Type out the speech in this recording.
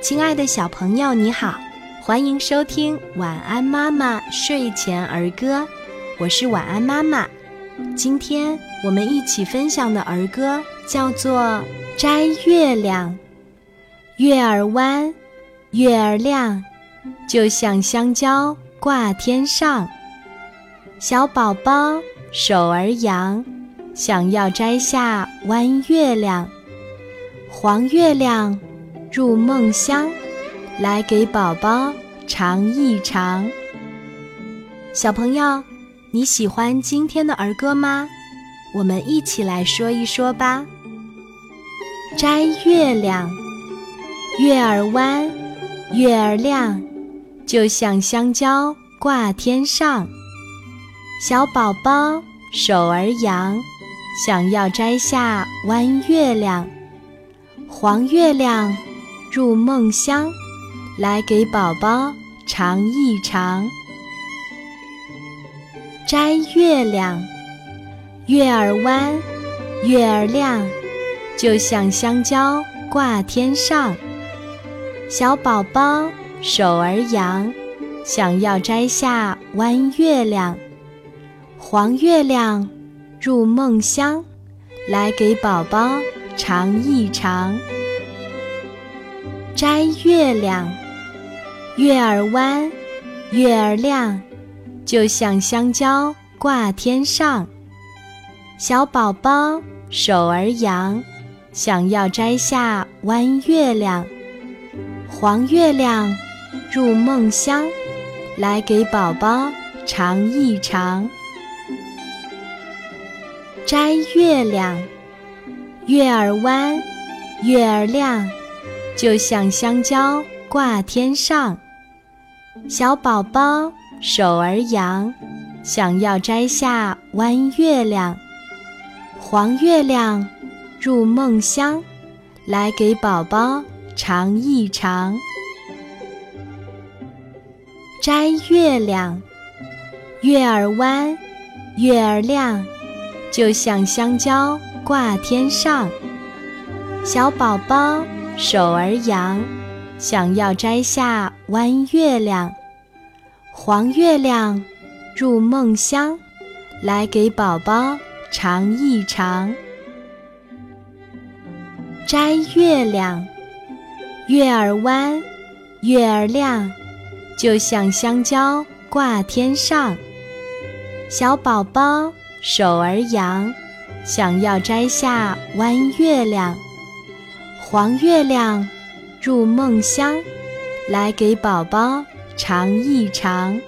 亲爱的小朋友，你好，欢迎收听《晚安妈妈睡前儿歌》，我是晚安妈妈。今天我们一起分享的儿歌叫做《摘月亮》。月儿弯，月儿亮，就像香蕉挂天上。小宝宝手儿扬，想要摘下弯月亮。黄月亮入梦乡，来给宝宝尝一尝。小朋友，你喜欢今天的儿歌吗？我们一起来说一说吧。摘月亮，月儿弯，月儿亮，就像香蕉挂天上。小宝宝手儿扬，想要摘下弯月亮。黄月亮入梦乡，来给宝宝尝一尝。摘月亮，月儿弯，月儿亮，就像香蕉挂天上。小宝宝手儿扬，想要摘下弯月亮。黄月亮入梦乡，来给宝宝尝一尝。摘月亮，月儿弯，月儿亮，就像香蕉挂天上。小宝宝手儿扬，想要摘下弯月亮。黄月亮入梦乡，来给宝宝尝一尝。摘月亮，月儿弯，月儿亮，就像香蕉挂天上。小宝宝手儿扬，想要摘下弯月亮。黄月亮入梦乡，来给宝宝尝一尝。摘月亮，月儿弯，月儿亮。就像香蕉挂天上，小宝宝手儿扬，想要摘下弯月亮。黄月亮入梦乡，来给宝宝尝一尝。摘月亮，月儿弯，月儿亮，就像香蕉挂天上，小宝宝。手儿扬，想要摘下弯月亮。黄月亮入梦乡，来给宝宝尝一尝。